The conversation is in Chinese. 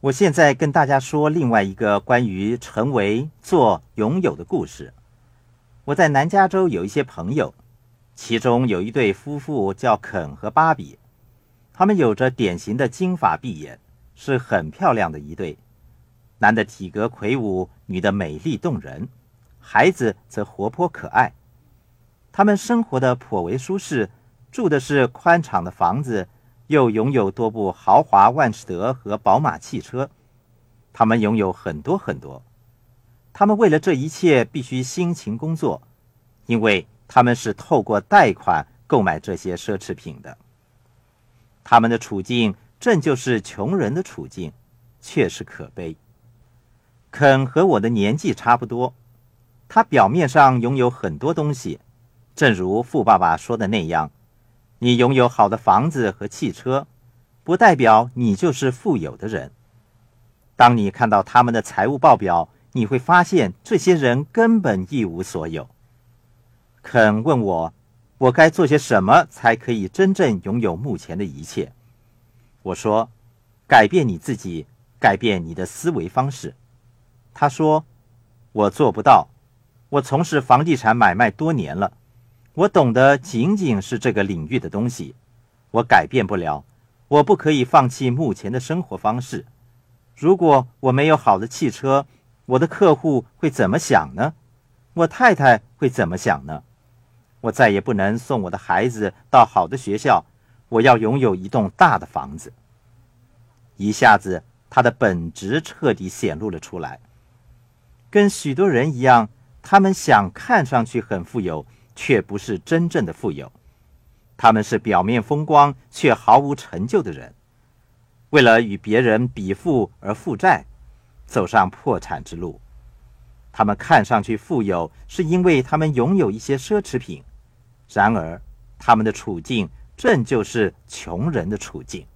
我现在跟大家说另外一个关于成为、做、拥有的故事。我在南加州有一些朋友，其中有一对夫妇叫肯和芭比，他们有着典型的金发碧眼，是很漂亮的一对。男的体格魁梧，女的美丽动人，孩子则活泼可爱。他们生活的颇为舒适，住的是宽敞的房子。又拥有多部豪华万事得和宝马汽车，他们拥有很多很多。他们为了这一切必须辛勤工作，因为他们是透过贷款购买这些奢侈品的。他们的处境正就是穷人的处境，确实可悲。肯和我的年纪差不多，他表面上拥有很多东西，正如富爸爸说的那样。你拥有好的房子和汽车，不代表你就是富有的人。当你看到他们的财务报表，你会发现这些人根本一无所有。肯问我，我该做些什么才可以真正拥有目前的一切？我说，改变你自己，改变你的思维方式。他说，我做不到。我从事房地产买卖多年了。我懂得仅仅是这个领域的东西，我改变不了，我不可以放弃目前的生活方式。如果我没有好的汽车，我的客户会怎么想呢？我太太会怎么想呢？我再也不能送我的孩子到好的学校，我要拥有一栋大的房子。一下子，他的本质彻底显露了出来。跟许多人一样，他们想看上去很富有。却不是真正的富有，他们是表面风光却毫无成就的人，为了与别人比富而负债，走上破产之路。他们看上去富有，是因为他们拥有一些奢侈品，然而他们的处境正就是穷人的处境。